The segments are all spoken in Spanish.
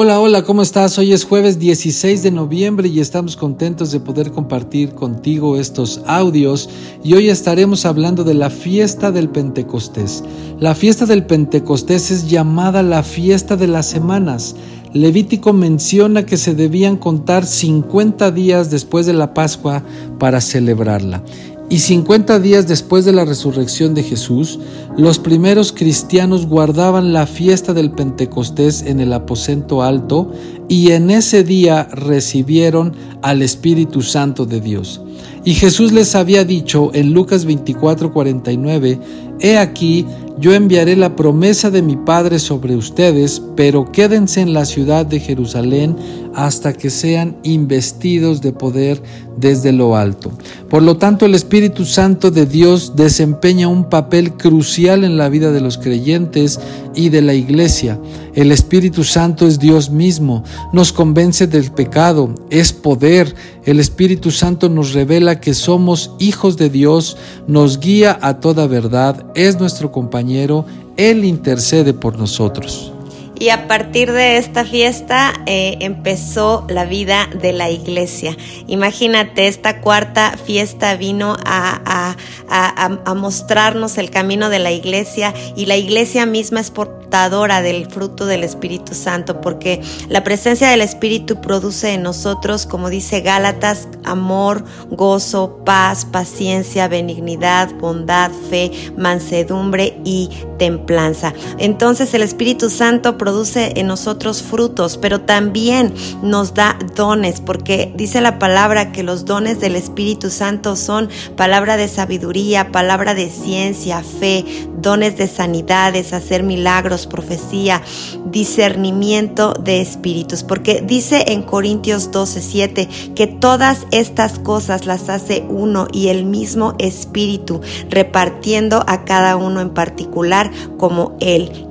Hola, hola, ¿cómo estás? Hoy es jueves 16 de noviembre y estamos contentos de poder compartir contigo estos audios y hoy estaremos hablando de la fiesta del Pentecostés. La fiesta del Pentecostés es llamada la fiesta de las semanas. Levítico menciona que se debían contar 50 días después de la Pascua para celebrarla. Y 50 días después de la resurrección de Jesús, los primeros cristianos guardaban la fiesta del Pentecostés en el aposento alto y en ese día recibieron al Espíritu Santo de Dios. Y Jesús les había dicho en Lucas 24:49, He aquí, yo enviaré la promesa de mi Padre sobre ustedes, pero quédense en la ciudad de Jerusalén hasta que sean investidos de poder desde lo alto. Por lo tanto, el Espíritu Santo de Dios desempeña un papel crucial en la vida de los creyentes y de la iglesia. El Espíritu Santo es Dios mismo, nos convence del pecado, es poder. El Espíritu Santo nos revela que somos hijos de Dios, nos guía a toda verdad, es nuestro compañero, Él intercede por nosotros. Y a partir de esta fiesta eh, empezó la vida de la iglesia. Imagínate, esta cuarta fiesta vino a, a, mostrarnos el camino de la iglesia y la iglesia misma es portadora del fruto del Espíritu Santo, porque la presencia del Espíritu produce en nosotros, como dice Gálatas, amor, gozo, paz, paciencia, benignidad, bondad, fe, mansedumbre y templanza. Entonces el Espíritu Santo produce en nosotros frutos, pero también nos da dones, porque dice la palabra que los dones del Espíritu Santo son palabra de sabiduría, palabra de ciencia, fe, dones de sanidades, hacer milagros, profecía, discernimiento de espíritus, porque dice en Corintios 12:7 que todas estas cosas las hace uno y el mismo espíritu, repartiendo a cada uno en particular como él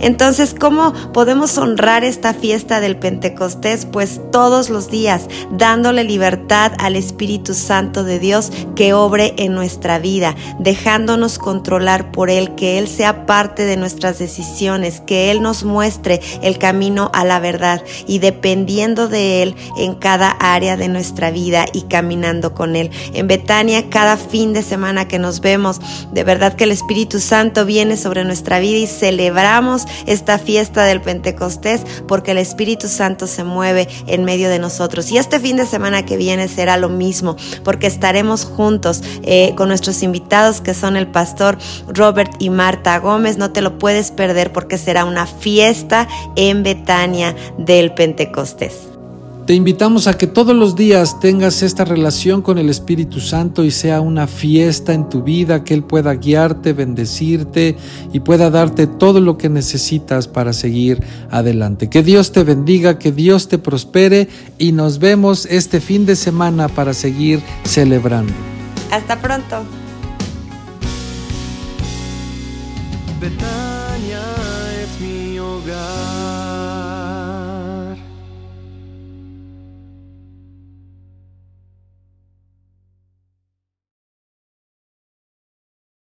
Entonces, ¿cómo podemos honrar esta fiesta del Pentecostés? Pues todos los días, dándole libertad al Espíritu Santo de Dios que obre en nuestra vida, dejándonos controlar por Él, que Él sea parte de nuestras decisiones, que Él nos muestre el camino a la verdad y dependiendo de Él en cada área de nuestra vida y caminando con Él. En Betania, cada fin de semana que nos vemos, de verdad que el Espíritu Santo viene sobre nuestra vida y celebra celebramos esta fiesta del Pentecostés porque el Espíritu Santo se mueve en medio de nosotros. Y este fin de semana que viene será lo mismo porque estaremos juntos eh, con nuestros invitados que son el pastor Robert y Marta Gómez. No te lo puedes perder porque será una fiesta en Betania del Pentecostés. Te invitamos a que todos los días tengas esta relación con el Espíritu Santo y sea una fiesta en tu vida, que Él pueda guiarte, bendecirte y pueda darte todo lo que necesitas para seguir adelante. Que Dios te bendiga, que Dios te prospere y nos vemos este fin de semana para seguir celebrando. Hasta pronto. Betania es mi hogar.